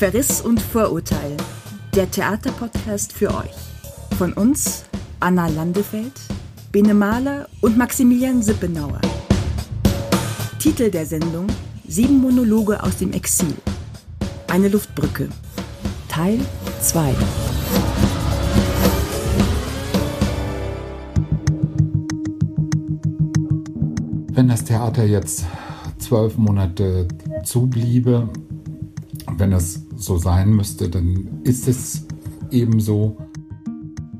Verriss und Vorurteil. Der Theaterpodcast für euch. Von uns Anna Landefeld, Bene Mahler und Maximilian Sippenauer. Titel der Sendung Sieben Monologe aus dem Exil. Eine Luftbrücke. Teil 2. Wenn das Theater jetzt zwölf Monate zubliebe, wenn es so sein müsste, dann ist es eben so.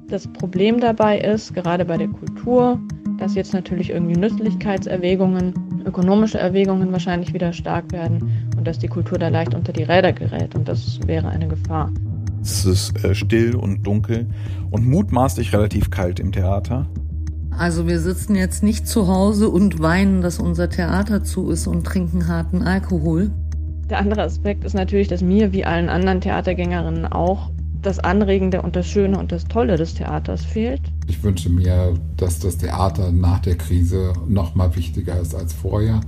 Das Problem dabei ist, gerade bei der Kultur, dass jetzt natürlich irgendwie Nützlichkeitserwägungen, ökonomische Erwägungen wahrscheinlich wieder stark werden und dass die Kultur da leicht unter die Räder gerät und das wäre eine Gefahr. Es ist äh, still und dunkel und mutmaßlich relativ kalt im Theater. Also wir sitzen jetzt nicht zu Hause und weinen, dass unser Theater zu ist und trinken harten Alkohol. Der andere Aspekt ist natürlich, dass mir wie allen anderen Theatergängerinnen auch das Anregende und das Schöne und das Tolle des Theaters fehlt. Ich wünsche mir, dass das Theater nach der Krise noch mal wichtiger ist als vorher.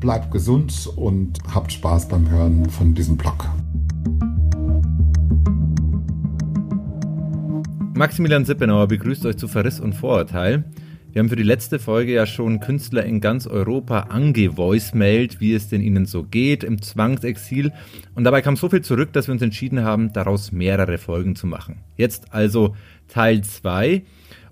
Bleibt gesund und habt Spaß beim Hören von diesem Blog. Maximilian Sippenauer begrüßt euch zu Verriss und Vorurteil. Wir haben für die letzte Folge ja schon Künstler in ganz Europa angevoicemailt, wie es denn ihnen so geht im Zwangsexil. Und dabei kam so viel zurück, dass wir uns entschieden haben, daraus mehrere Folgen zu machen. Jetzt also Teil 2.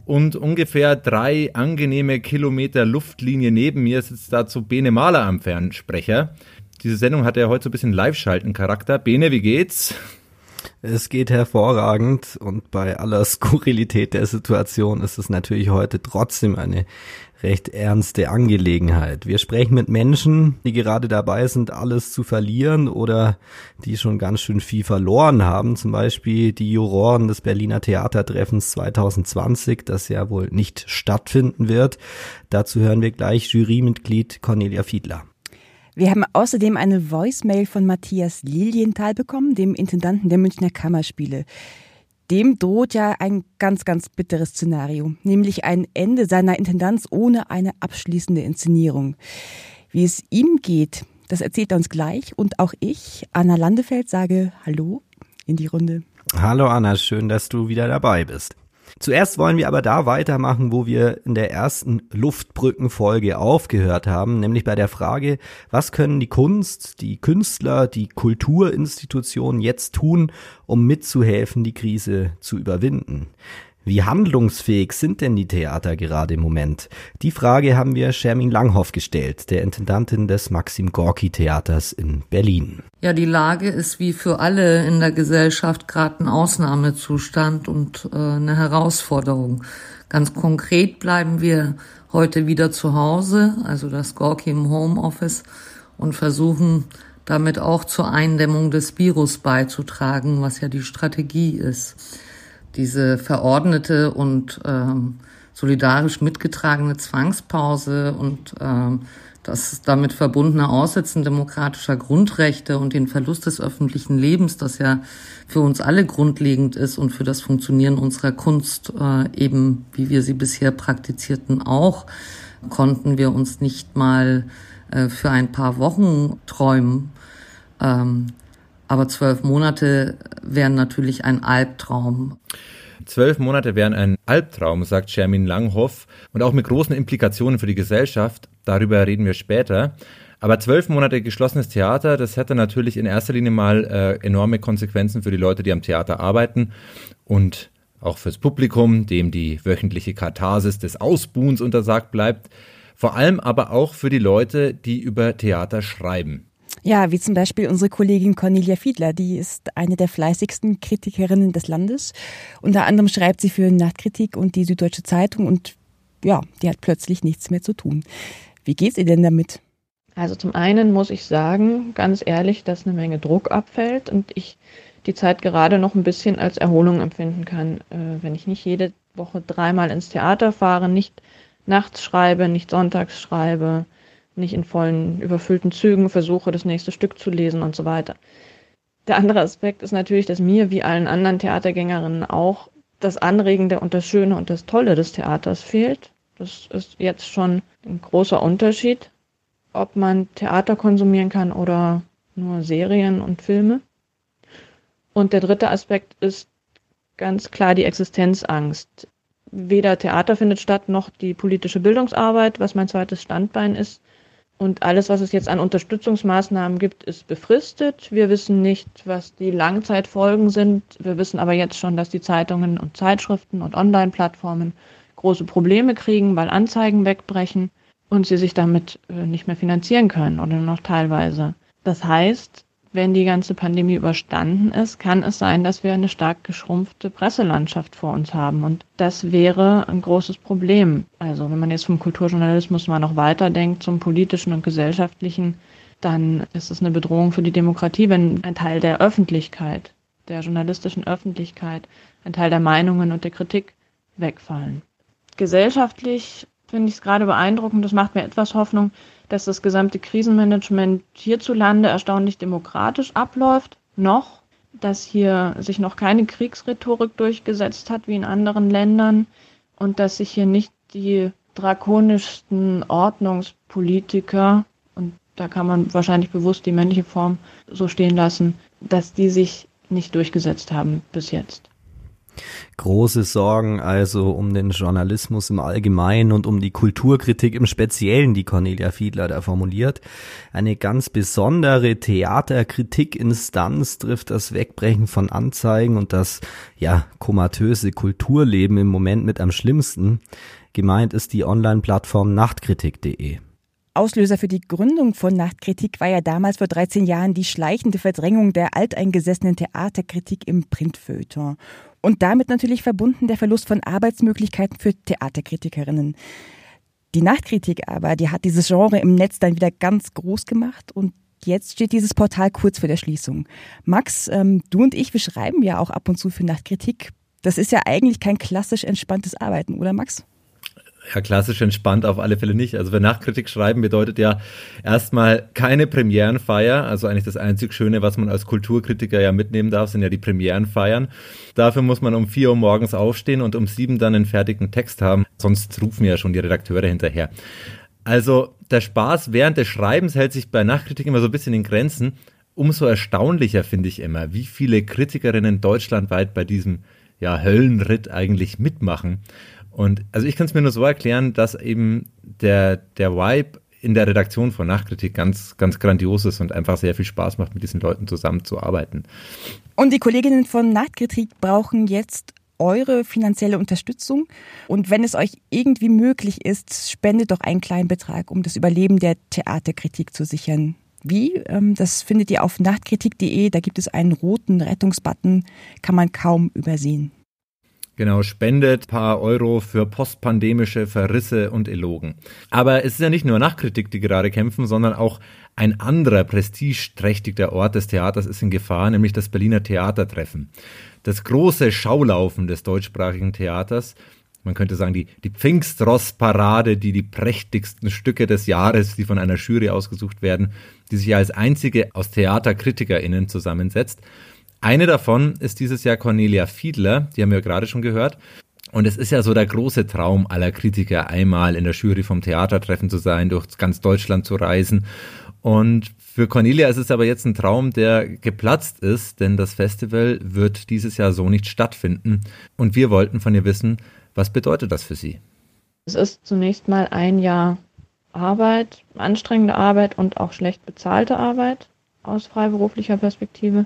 Und ungefähr drei angenehme Kilometer Luftlinie neben mir sitzt dazu Bene Mahler am Fernsprecher. Diese Sendung hat ja heute so ein bisschen Live-Schalten-Charakter. Bene, wie geht's? Es geht hervorragend und bei aller Skurrilität der Situation ist es natürlich heute trotzdem eine recht ernste Angelegenheit. Wir sprechen mit Menschen, die gerade dabei sind, alles zu verlieren oder die schon ganz schön viel verloren haben. Zum Beispiel die Juroren des Berliner Theatertreffens 2020, das ja wohl nicht stattfinden wird. Dazu hören wir gleich Jurymitglied Cornelia Fiedler. Wir haben außerdem eine Voicemail von Matthias Lilienthal bekommen, dem Intendanten der Münchner Kammerspiele. Dem droht ja ein ganz, ganz bitteres Szenario, nämlich ein Ende seiner Intendanz ohne eine abschließende Inszenierung. Wie es ihm geht, das erzählt er uns gleich und auch ich, Anna Landefeld, sage Hallo in die Runde. Hallo Anna, schön, dass du wieder dabei bist. Zuerst wollen wir aber da weitermachen, wo wir in der ersten Luftbrückenfolge aufgehört haben, nämlich bei der Frage, was können die Kunst, die Künstler, die Kulturinstitutionen jetzt tun, um mitzuhelfen, die Krise zu überwinden? Wie handlungsfähig sind denn die Theater gerade im Moment? Die Frage haben wir Shermin Langhoff gestellt, der Intendantin des Maxim Gorki Theaters in Berlin. Ja, die Lage ist wie für alle in der Gesellschaft gerade ein Ausnahmezustand und äh, eine Herausforderung. Ganz konkret bleiben wir heute wieder zu Hause, also das Gorki im Homeoffice und versuchen damit auch zur Eindämmung des Virus beizutragen, was ja die Strategie ist diese verordnete und ähm, solidarisch mitgetragene Zwangspause und ähm, das damit verbundene Aussetzen demokratischer Grundrechte und den Verlust des öffentlichen Lebens, das ja für uns alle grundlegend ist und für das Funktionieren unserer Kunst äh, eben, wie wir sie bisher praktizierten, auch, konnten wir uns nicht mal äh, für ein paar Wochen träumen. Ähm, aber zwölf Monate wären natürlich ein Albtraum. Zwölf Monate wären ein Albtraum, sagt Shermin Langhoff, und auch mit großen Implikationen für die Gesellschaft. Darüber reden wir später. Aber zwölf Monate geschlossenes Theater, das hätte natürlich in erster Linie mal äh, enorme Konsequenzen für die Leute, die am Theater arbeiten und auch fürs Publikum, dem die wöchentliche Katharsis des Ausbuhens untersagt bleibt. Vor allem aber auch für die Leute, die über Theater schreiben. Ja, wie zum Beispiel unsere Kollegin Cornelia Fiedler, die ist eine der fleißigsten Kritikerinnen des Landes. Unter anderem schreibt sie für Nachtkritik und die Süddeutsche Zeitung und ja, die hat plötzlich nichts mehr zu tun. Wie geht's ihr denn damit? Also zum einen muss ich sagen, ganz ehrlich, dass eine Menge Druck abfällt und ich die Zeit gerade noch ein bisschen als Erholung empfinden kann, äh, wenn ich nicht jede Woche dreimal ins Theater fahre, nicht nachts schreibe, nicht sonntags schreibe, nicht in vollen, überfüllten Zügen versuche, das nächste Stück zu lesen und so weiter. Der andere Aspekt ist natürlich, dass mir wie allen anderen Theatergängerinnen auch das Anregende und das Schöne und das Tolle des Theaters fehlt. Das ist jetzt schon ein großer Unterschied, ob man Theater konsumieren kann oder nur Serien und Filme. Und der dritte Aspekt ist ganz klar die Existenzangst. Weder Theater findet statt, noch die politische Bildungsarbeit, was mein zweites Standbein ist. Und alles, was es jetzt an Unterstützungsmaßnahmen gibt, ist befristet. Wir wissen nicht, was die Langzeitfolgen sind. Wir wissen aber jetzt schon, dass die Zeitungen und Zeitschriften und Online-Plattformen große Probleme kriegen, weil Anzeigen wegbrechen und sie sich damit äh, nicht mehr finanzieren können oder nur noch teilweise. Das heißt, wenn die ganze Pandemie überstanden ist, kann es sein, dass wir eine stark geschrumpfte Presselandschaft vor uns haben. Und das wäre ein großes Problem. Also wenn man jetzt vom Kulturjournalismus mal noch weiterdenkt zum politischen und gesellschaftlichen, dann ist es eine Bedrohung für die Demokratie, wenn ein Teil der Öffentlichkeit, der journalistischen Öffentlichkeit, ein Teil der Meinungen und der Kritik wegfallen. Gesellschaftlich finde ich es gerade beeindruckend, das macht mir etwas Hoffnung, dass das gesamte Krisenmanagement hierzulande erstaunlich demokratisch abläuft. Noch, dass hier sich noch keine Kriegsrhetorik durchgesetzt hat wie in anderen Ländern und dass sich hier nicht die drakonischsten Ordnungspolitiker, und da kann man wahrscheinlich bewusst die männliche Form so stehen lassen, dass die sich nicht durchgesetzt haben bis jetzt. Große Sorgen also um den Journalismus im Allgemeinen und um die Kulturkritik im Speziellen, die Cornelia Fiedler da formuliert. Eine ganz besondere Theaterkritikinstanz trifft das Wegbrechen von Anzeigen und das, ja, komatöse Kulturleben im Moment mit am schlimmsten. Gemeint ist die Online-Plattform nachtkritik.de. Auslöser für die Gründung von Nachtkritik war ja damals vor 13 Jahren die schleichende Verdrängung der alteingesessenen Theaterkritik im Printfeuilleton. Und damit natürlich verbunden der Verlust von Arbeitsmöglichkeiten für Theaterkritikerinnen. Die Nachtkritik aber, die hat dieses Genre im Netz dann wieder ganz groß gemacht und jetzt steht dieses Portal kurz vor der Schließung. Max, ähm, du und ich, wir schreiben ja auch ab und zu für Nachtkritik. Das ist ja eigentlich kein klassisch entspanntes Arbeiten, oder Max? Ja, klassisch entspannt auf alle Fälle nicht. Also, wenn Nachkritik schreiben bedeutet ja erstmal keine Premierenfeier. Also eigentlich das einzig Schöne, was man als Kulturkritiker ja mitnehmen darf, sind ja die Premierenfeiern. Dafür muss man um vier Uhr morgens aufstehen und um sieben dann einen fertigen Text haben. Sonst rufen ja schon die Redakteure hinterher. Also, der Spaß während des Schreibens hält sich bei Nachkritik immer so ein bisschen in Grenzen. Umso erstaunlicher finde ich immer, wie viele Kritikerinnen deutschlandweit bei diesem ja, Höllenritt eigentlich mitmachen. Und also ich kann es mir nur so erklären, dass eben der, der Vibe in der Redaktion von Nachkritik ganz, ganz grandios ist und einfach sehr viel Spaß macht, mit diesen Leuten zusammenzuarbeiten. Und die Kolleginnen von Nachkritik brauchen jetzt eure finanzielle Unterstützung. Und wenn es euch irgendwie möglich ist, spendet doch einen kleinen Betrag, um das Überleben der Theaterkritik zu sichern. Wie? Ähm, das findet ihr auf nachtkritik.de. Da gibt es einen roten Rettungsbutton, kann man kaum übersehen. Genau, spendet paar Euro für postpandemische Verrisse und Elogen. Aber es ist ja nicht nur Nachkritik, die gerade kämpfen, sondern auch ein anderer prestigeträchtiger Ort des Theaters ist in Gefahr, nämlich das Berliner Theatertreffen. Das große Schaulaufen des deutschsprachigen Theaters, man könnte sagen, die, die Pfingstross-Parade, die die prächtigsten Stücke des Jahres, die von einer Jury ausgesucht werden, die sich als einzige aus TheaterkritikerInnen zusammensetzt. Eine davon ist dieses Jahr Cornelia Fiedler, die haben wir gerade schon gehört. Und es ist ja so der große Traum aller Kritiker, einmal in der Jury vom Theatertreffen zu sein, durch ganz Deutschland zu reisen. Und für Cornelia ist es aber jetzt ein Traum, der geplatzt ist, denn das Festival wird dieses Jahr so nicht stattfinden. Und wir wollten von ihr wissen, was bedeutet das für sie? Es ist zunächst mal ein Jahr Arbeit, anstrengende Arbeit und auch schlecht bezahlte Arbeit aus freiberuflicher Perspektive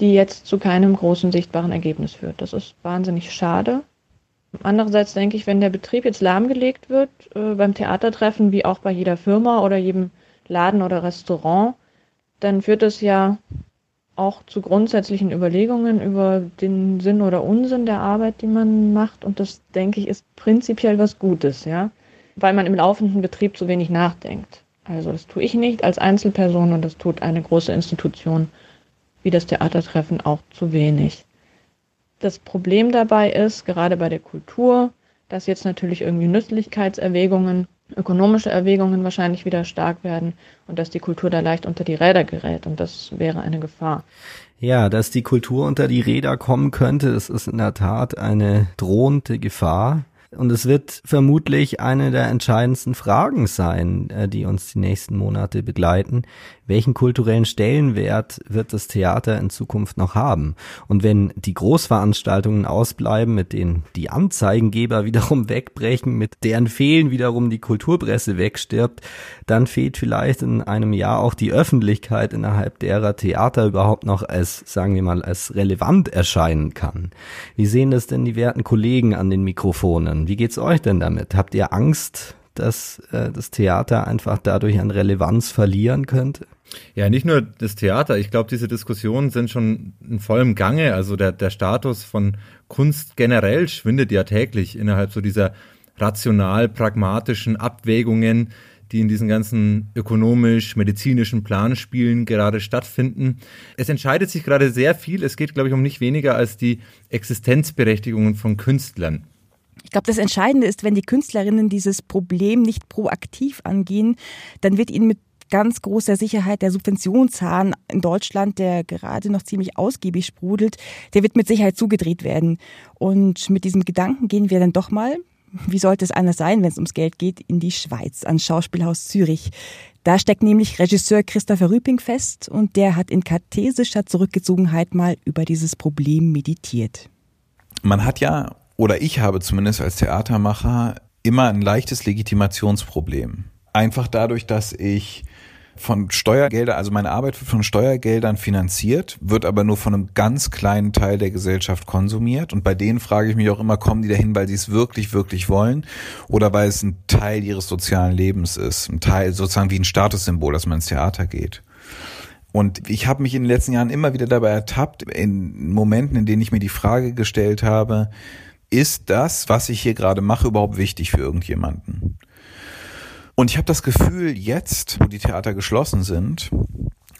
die jetzt zu keinem großen sichtbaren Ergebnis führt. Das ist wahnsinnig schade. Andererseits denke ich, wenn der Betrieb jetzt lahmgelegt wird, äh, beim Theatertreffen wie auch bei jeder Firma oder jedem Laden oder Restaurant, dann führt das ja auch zu grundsätzlichen Überlegungen über den Sinn oder Unsinn der Arbeit, die man macht. Und das, denke ich, ist prinzipiell was Gutes, ja, weil man im laufenden Betrieb zu wenig nachdenkt. Also das tue ich nicht als Einzelperson und das tut eine große Institution wie das Theatertreffen auch zu wenig. Das Problem dabei ist, gerade bei der Kultur, dass jetzt natürlich irgendwie Nützlichkeitserwägungen, ökonomische Erwägungen wahrscheinlich wieder stark werden und dass die Kultur da leicht unter die Räder gerät und das wäre eine Gefahr. Ja, dass die Kultur unter die Räder kommen könnte, das ist in der Tat eine drohende Gefahr. Und es wird vermutlich eine der entscheidendsten Fragen sein, äh, die uns die nächsten Monate begleiten. Welchen kulturellen Stellenwert wird das Theater in Zukunft noch haben? Und wenn die Großveranstaltungen ausbleiben, mit denen die Anzeigengeber wiederum wegbrechen, mit deren Fehlen wiederum die Kulturpresse wegstirbt, dann fehlt vielleicht in einem Jahr auch die Öffentlichkeit, innerhalb derer Theater überhaupt noch als, sagen wir mal, als relevant erscheinen kann. Wie sehen das denn die werten Kollegen an den Mikrofonen? Wie geht's euch denn damit? Habt ihr Angst, dass äh, das Theater einfach dadurch an Relevanz verlieren könnte? Ja, nicht nur das Theater. Ich glaube, diese Diskussionen sind schon in vollem Gange. Also der, der Status von Kunst generell schwindet ja täglich innerhalb so dieser rational-pragmatischen Abwägungen, die in diesen ganzen ökonomisch-medizinischen Planspielen gerade stattfinden. Es entscheidet sich gerade sehr viel. Es geht, glaube ich, um nicht weniger als die Existenzberechtigungen von Künstlern. Ich glaube, das Entscheidende ist, wenn die Künstlerinnen dieses Problem nicht proaktiv angehen, dann wird ihnen mit ganz großer Sicherheit der Subventionshahn in Deutschland, der gerade noch ziemlich ausgiebig sprudelt, der wird mit Sicherheit zugedreht werden. Und mit diesem Gedanken gehen wir dann doch mal, wie sollte es anders sein, wenn es ums Geld geht, in die Schweiz, ans Schauspielhaus Zürich. Da steckt nämlich Regisseur Christopher Rüping fest und der hat in kartesischer Zurückgezogenheit mal über dieses Problem meditiert. Man hat ja oder ich habe zumindest als Theatermacher immer ein leichtes Legitimationsproblem. Einfach dadurch, dass ich von Steuergeldern, also meine Arbeit wird von Steuergeldern finanziert, wird aber nur von einem ganz kleinen Teil der Gesellschaft konsumiert. Und bei denen frage ich mich auch immer, kommen die dahin, weil sie es wirklich, wirklich wollen oder weil es ein Teil ihres sozialen Lebens ist, ein Teil sozusagen wie ein Statussymbol, dass man ins Theater geht. Und ich habe mich in den letzten Jahren immer wieder dabei ertappt, in Momenten, in denen ich mir die Frage gestellt habe, ist das, was ich hier gerade mache, überhaupt wichtig für irgendjemanden? Und ich habe das Gefühl, jetzt, wo die Theater geschlossen sind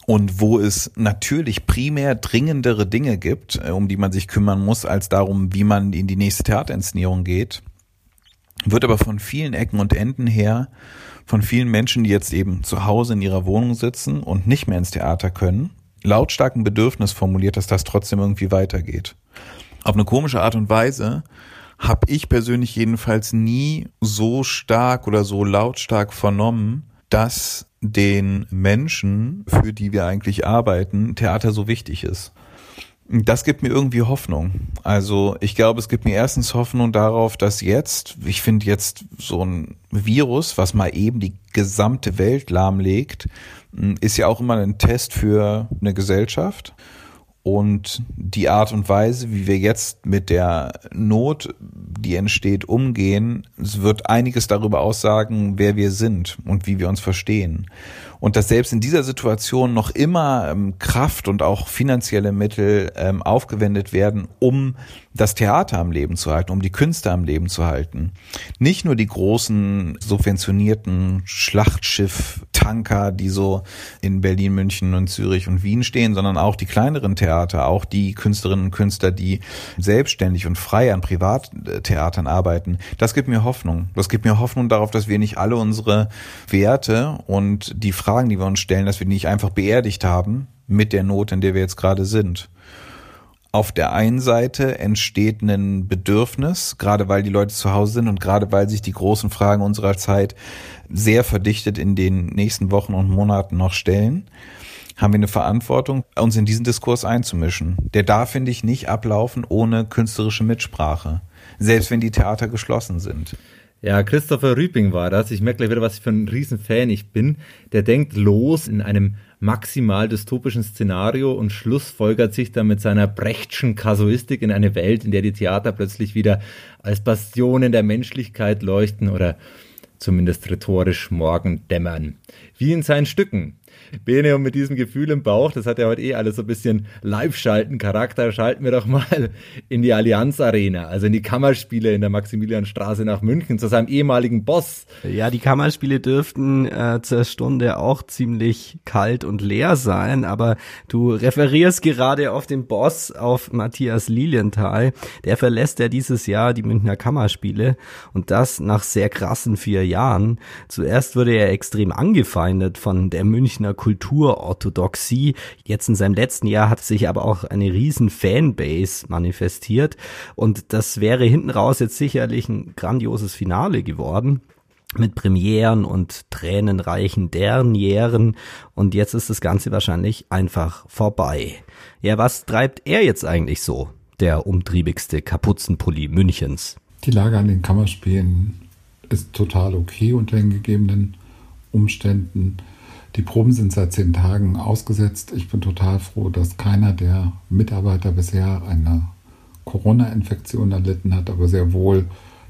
und wo es natürlich primär dringendere Dinge gibt, äh, um die man sich kümmern muss, als darum, wie man in die nächste Theaterinszenierung geht, wird aber von vielen Ecken und Enden her, von vielen Menschen, die jetzt eben zu Hause in ihrer Wohnung sitzen und nicht mehr ins Theater können, lautstark ein Bedürfnis formuliert, dass das trotzdem irgendwie weitergeht auf eine komische Art und Weise habe ich persönlich jedenfalls nie so stark oder so lautstark vernommen, dass den Menschen, für die wir eigentlich arbeiten, Theater so wichtig ist. Das gibt mir irgendwie Hoffnung. Also ich glaube, es gibt mir erstens Hoffnung darauf, dass jetzt, ich finde jetzt so ein Virus, was mal eben die gesamte Welt lahmlegt, ist ja auch immer ein Test für eine Gesellschaft. Und die Art und Weise, wie wir jetzt mit der Not, die entsteht, umgehen, es wird einiges darüber aussagen, wer wir sind und wie wir uns verstehen. Und dass selbst in dieser Situation noch immer ähm, Kraft und auch finanzielle Mittel ähm, aufgewendet werden, um das Theater am Leben zu halten, um die Künste am Leben zu halten. Nicht nur die großen subventionierten Schlachtschiff-Tanker, die so in Berlin, München und Zürich und Wien stehen, sondern auch die kleineren Theater, auch die Künstlerinnen und Künstler, die selbstständig und frei an Privattheatern arbeiten. Das gibt mir Hoffnung. Das gibt mir Hoffnung darauf, dass wir nicht alle unsere Werte und die Fragen, die wir uns stellen, dass wir die nicht einfach beerdigt haben mit der Not, in der wir jetzt gerade sind auf der einen Seite entsteht ein Bedürfnis, gerade weil die Leute zu Hause sind und gerade weil sich die großen Fragen unserer Zeit sehr verdichtet in den nächsten Wochen und Monaten noch stellen, haben wir eine Verantwortung, uns in diesen Diskurs einzumischen. Der darf, finde ich, nicht ablaufen ohne künstlerische Mitsprache, selbst wenn die Theater geschlossen sind. Ja, Christopher Rüping war das. Ich merke gleich wieder, was ich für ein Riesenfan ich bin. Der denkt los in einem maximal dystopischen Szenario und schlussfolgert sich dann mit seiner Brechtschen Kasuistik in eine Welt, in der die Theater plötzlich wieder als Bastionen der Menschlichkeit leuchten oder zumindest rhetorisch morgen dämmern. Wie in seinen Stücken. Bene, und mit diesem Gefühl im Bauch, das hat ja heute eh alles so ein bisschen Live-Schalten-Charakter, schalten wir doch mal in die Allianz Arena, also in die Kammerspiele in der Maximilianstraße nach München zu seinem ehemaligen Boss. Ja, die Kammerspiele dürften äh, zur Stunde auch ziemlich kalt und leer sein, aber du referierst gerade auf den Boss, auf Matthias Lilienthal. Der verlässt ja dieses Jahr die Münchner Kammerspiele und das nach sehr krassen vier Jahren. Zuerst wurde er extrem angefeindet von der Münchner Kulturorthodoxie. Jetzt in seinem letzten Jahr hat sich aber auch eine riesen Fanbase manifestiert und das wäre hinten raus jetzt sicherlich ein grandioses Finale geworden mit Premieren und tränenreichen Dernieren und jetzt ist das Ganze wahrscheinlich einfach vorbei. Ja, was treibt er jetzt eigentlich so, der umtriebigste Kapuzenpulli Münchens? Die Lage an den Kammerspielen ist total okay unter den gegebenen Umständen. Die Proben sind seit zehn Tagen ausgesetzt. Ich bin total froh, dass keiner der Mitarbeiter bisher eine Corona-Infektion erlitten hat, aber sehr wohl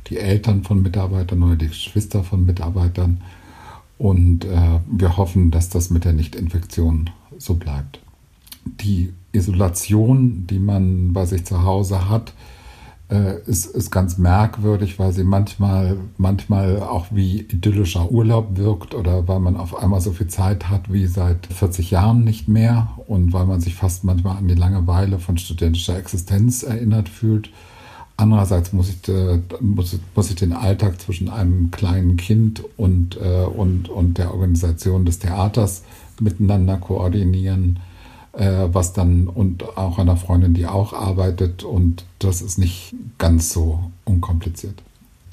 die Eltern von Mitarbeitern oder die Geschwister von Mitarbeitern. Und äh, wir hoffen, dass das mit der Nicht-Infektion so bleibt. Die Isolation, die man bei sich zu Hause hat, äh, ist, ist ganz merkwürdig, weil sie manchmal, manchmal auch wie idyllischer Urlaub wirkt oder weil man auf einmal so viel Zeit hat wie seit 40 Jahren nicht mehr und weil man sich fast manchmal an die Langeweile von studentischer Existenz erinnert fühlt. Andererseits muss ich, äh, muss, muss ich den Alltag zwischen einem kleinen Kind und, äh, und, und der Organisation des Theaters miteinander koordinieren, was dann und auch einer Freundin, die auch arbeitet und das ist nicht ganz so unkompliziert.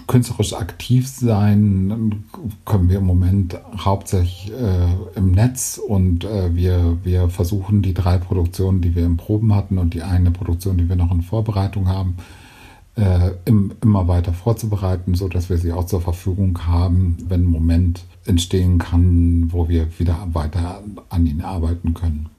Künstlerisch aktiv sein können wir im Moment hauptsächlich äh, im Netz und äh, wir, wir versuchen die drei Produktionen, die wir im Proben hatten und die eine Produktion, die wir noch in Vorbereitung haben, äh, im, immer weiter vorzubereiten, so dass wir sie auch zur Verfügung haben, wenn ein Moment entstehen kann, wo wir wieder weiter an ihnen arbeiten können.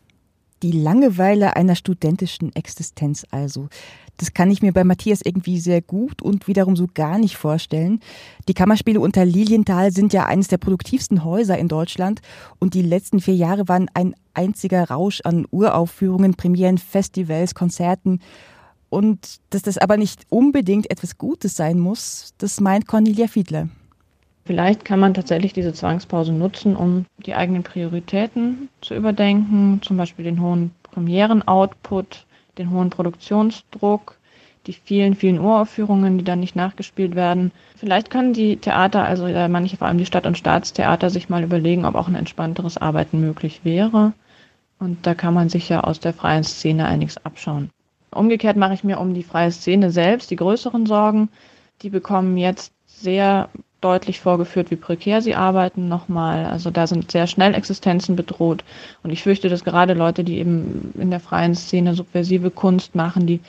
Die Langeweile einer studentischen Existenz also. Das kann ich mir bei Matthias irgendwie sehr gut und wiederum so gar nicht vorstellen. Die Kammerspiele unter Lilienthal sind ja eines der produktivsten Häuser in Deutschland und die letzten vier Jahre waren ein einziger Rausch an Uraufführungen, Premieren, Festivals, Konzerten und dass das aber nicht unbedingt etwas Gutes sein muss, das meint Cornelia Fiedler. Vielleicht kann man tatsächlich diese Zwangspause nutzen, um die eigenen Prioritäten zu überdenken, zum Beispiel den hohen Premieren-Output, den hohen Produktionsdruck, die vielen, vielen Uraufführungen, die dann nicht nachgespielt werden. Vielleicht können die Theater, also manche vor allem die Stadt- und Staatstheater, sich mal überlegen, ob auch ein entspannteres Arbeiten möglich wäre. Und da kann man sich ja aus der freien Szene einiges abschauen. Umgekehrt mache ich mir um die freie Szene selbst die größeren Sorgen. Die bekommen jetzt sehr deutlich vorgeführt, wie prekär sie arbeiten nochmal. Also da sind sehr schnell Existenzen bedroht. Und ich fürchte, dass gerade Leute, die eben in der freien Szene subversive Kunst machen, die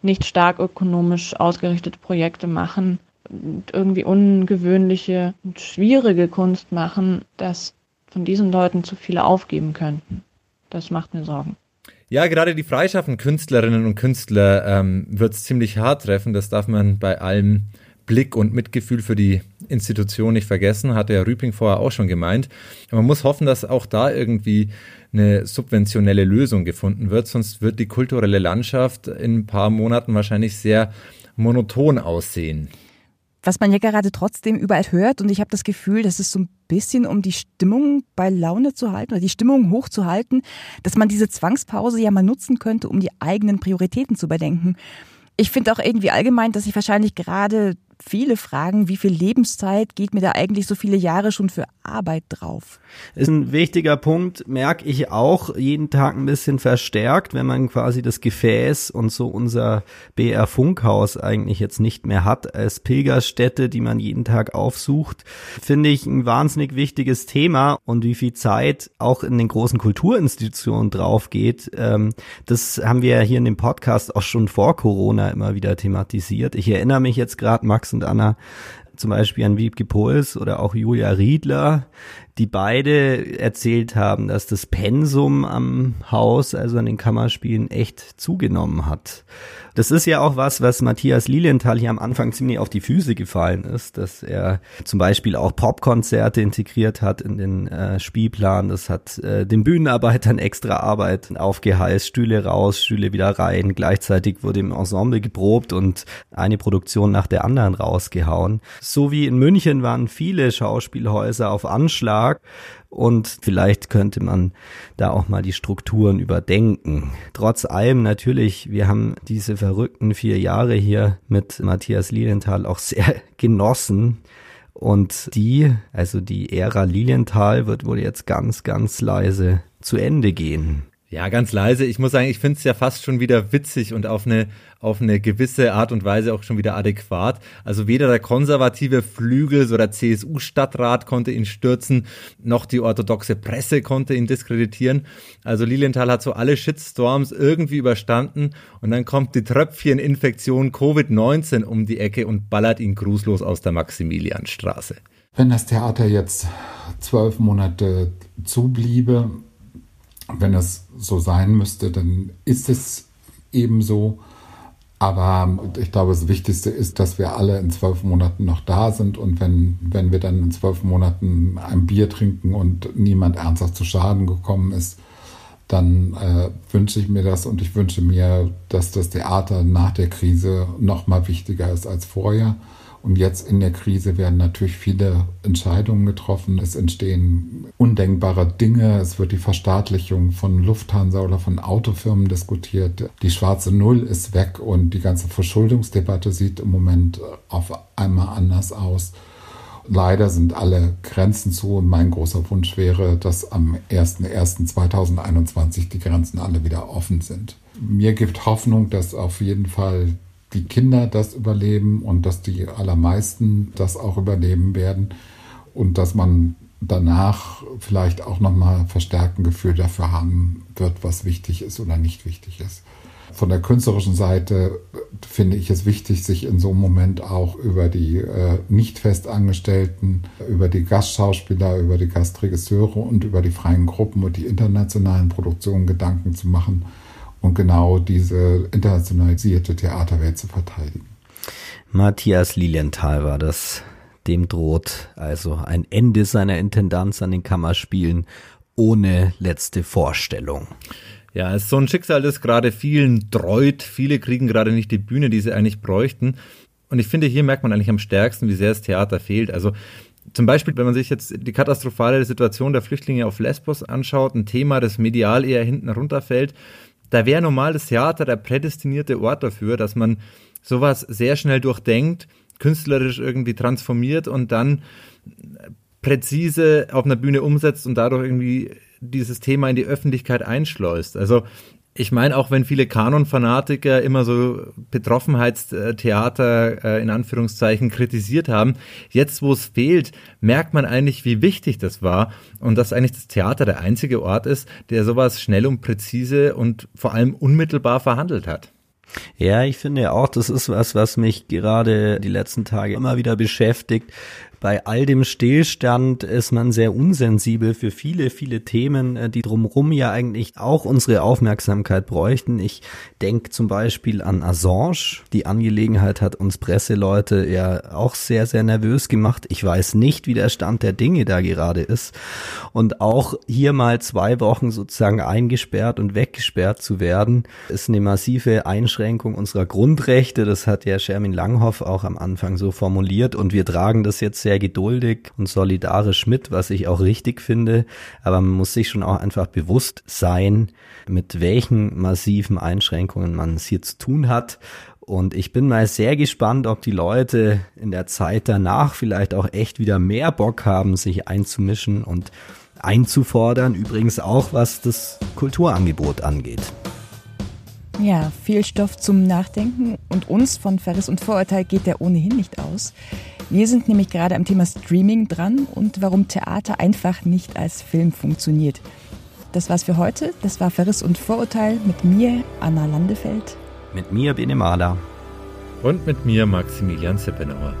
nicht stark ökonomisch ausgerichtete Projekte machen irgendwie ungewöhnliche und schwierige Kunst machen, dass von diesen Leuten zu viele aufgeben könnten. Das macht mir Sorgen. Ja, gerade die freischaffenden Künstlerinnen und Künstler ähm, wird es ziemlich hart treffen. Das darf man bei allem Blick und Mitgefühl für die Institution nicht vergessen, hat der Rübling vorher auch schon gemeint. Man muss hoffen, dass auch da irgendwie eine subventionelle Lösung gefunden wird, sonst wird die kulturelle Landschaft in ein paar Monaten wahrscheinlich sehr monoton aussehen was man ja gerade trotzdem überall hört und ich habe das Gefühl, dass es so ein bisschen um die Stimmung bei Laune zu halten oder die Stimmung hochzuhalten, dass man diese Zwangspause ja mal nutzen könnte, um die eigenen Prioritäten zu überdenken. Ich finde auch irgendwie allgemein, dass sich wahrscheinlich gerade viele fragen, wie viel Lebenszeit geht mir da eigentlich so viele Jahre schon für Arbeit drauf? Ist ein wichtiger Punkt, merke ich auch jeden Tag ein bisschen verstärkt, wenn man quasi das Gefäß und so unser BR Funkhaus eigentlich jetzt nicht mehr hat als Pilgerstätte, die man jeden Tag aufsucht, finde ich ein wahnsinnig wichtiges Thema und wie viel Zeit auch in den großen Kulturinstitutionen drauf geht. Ähm, das haben wir hier in dem Podcast auch schon vor Corona immer wieder thematisiert. Ich erinnere mich jetzt gerade, Max und Anna, zum Beispiel an Wiebke Pols oder auch Julia Riedler, die beide erzählt haben, dass das Pensum am Haus, also an den Kammerspielen, echt zugenommen hat. Das ist ja auch was, was Matthias Lilienthal hier am Anfang ziemlich auf die Füße gefallen ist, dass er zum Beispiel auch Popkonzerte integriert hat in den äh, Spielplan. Das hat äh, den Bühnenarbeitern extra Arbeit aufgeheißt, Stühle raus, Stühle wieder rein. Gleichzeitig wurde im Ensemble geprobt und eine Produktion nach der anderen rausgehauen. So wie in München waren viele Schauspielhäuser auf Anschlag und vielleicht könnte man da auch mal die Strukturen überdenken. Trotz allem natürlich, wir haben diese verrückten vier Jahre hier mit Matthias Lilienthal auch sehr genossen Und die, also die Ära Lilienthal wird wohl jetzt ganz, ganz leise zu Ende gehen. Ja, ganz leise. Ich muss sagen, ich finde es ja fast schon wieder witzig und auf eine, auf eine gewisse Art und Weise auch schon wieder adäquat. Also weder der konservative Flügel, so der CSU-Stadtrat konnte ihn stürzen, noch die orthodoxe Presse konnte ihn diskreditieren. Also Lilienthal hat so alle Shitstorms irgendwie überstanden und dann kommt die Tröpfcheninfektion Covid-19 um die Ecke und ballert ihn grußlos aus der Maximilianstraße. Wenn das Theater jetzt zwölf Monate zubliebe, wenn es so sein müsste, dann ist es eben so. Aber ich glaube, das Wichtigste ist, dass wir alle in zwölf Monaten noch da sind. Und wenn, wenn wir dann in zwölf Monaten ein Bier trinken und niemand ernsthaft zu Schaden gekommen ist, dann äh, wünsche ich mir das und ich wünsche mir, dass das Theater nach der Krise noch mal wichtiger ist als vorher. Und jetzt in der Krise werden natürlich viele Entscheidungen getroffen. Es entstehen undenkbare Dinge. Es wird die Verstaatlichung von Lufthansa oder von Autofirmen diskutiert. Die schwarze Null ist weg und die ganze Verschuldungsdebatte sieht im Moment auf einmal anders aus. Leider sind alle Grenzen zu und mein großer Wunsch wäre, dass am 01.01.2021 die Grenzen alle wieder offen sind. Mir gibt Hoffnung, dass auf jeden Fall die Kinder das überleben und dass die allermeisten das auch überleben werden und dass man danach vielleicht auch nochmal verstärkt ein Gefühl dafür haben wird, was wichtig ist oder nicht wichtig ist. Von der künstlerischen Seite finde ich es wichtig, sich in so einem Moment auch über die äh, nicht festangestellten, über die Gastschauspieler, über die Gastregisseure und über die freien Gruppen und die internationalen Produktionen Gedanken zu machen und genau diese internationalisierte Theaterwelt zu verteidigen. Matthias Lilienthal war das. Dem droht also ein Ende seiner Intendanz an den Kammerspielen ohne letzte Vorstellung. Ja, es ist so ein Schicksal, das gerade vielen dreut. Viele kriegen gerade nicht die Bühne, die sie eigentlich bräuchten. Und ich finde, hier merkt man eigentlich am stärksten, wie sehr das Theater fehlt. Also zum Beispiel, wenn man sich jetzt die katastrophale Situation der Flüchtlinge auf Lesbos anschaut, ein Thema, das medial eher hinten runterfällt, da wäre normal das Theater der prädestinierte Ort dafür, dass man sowas sehr schnell durchdenkt, künstlerisch irgendwie transformiert und dann präzise auf einer Bühne umsetzt und dadurch irgendwie dieses Thema in die Öffentlichkeit einschleust. Also ich meine, auch wenn viele Kanon-Fanatiker immer so Betroffenheitstheater äh, in Anführungszeichen kritisiert haben, jetzt wo es fehlt, merkt man eigentlich, wie wichtig das war und dass eigentlich das Theater der einzige Ort ist, der sowas schnell und präzise und vor allem unmittelbar verhandelt hat. Ja, ich finde auch, das ist was, was mich gerade die letzten Tage immer wieder beschäftigt, bei all dem Stillstand ist man sehr unsensibel für viele, viele Themen, äh, die drumherum ja eigentlich auch unsere Aufmerksamkeit bräuchten. Ich denke zum Beispiel an Assange. Die Angelegenheit hat uns Presseleute ja auch sehr, sehr nervös gemacht. Ich weiß nicht, wie der Stand der Dinge da gerade ist. Und auch hier mal zwei Wochen sozusagen eingesperrt und weggesperrt zu werden, ist eine massive Einschränkung unserer Grundrechte. Das hat ja Shermin Langhoff auch am Anfang so formuliert. Und wir tragen das jetzt sehr sehr geduldig und solidarisch mit, was ich auch richtig finde. Aber man muss sich schon auch einfach bewusst sein, mit welchen massiven Einschränkungen man es hier zu tun hat. Und ich bin mal sehr gespannt, ob die Leute in der Zeit danach vielleicht auch echt wieder mehr Bock haben, sich einzumischen und einzufordern. Übrigens auch, was das Kulturangebot angeht. Ja, viel Stoff zum Nachdenken und uns von Verriss und Vorurteil geht der ohnehin nicht aus. Wir sind nämlich gerade am Thema Streaming dran und warum Theater einfach nicht als Film funktioniert. Das war's für heute. Das war Verriss und Vorurteil mit mir, Anna Landefeld. Mit mir, Bene Mahler. Und mit mir, Maximilian Zippenauer.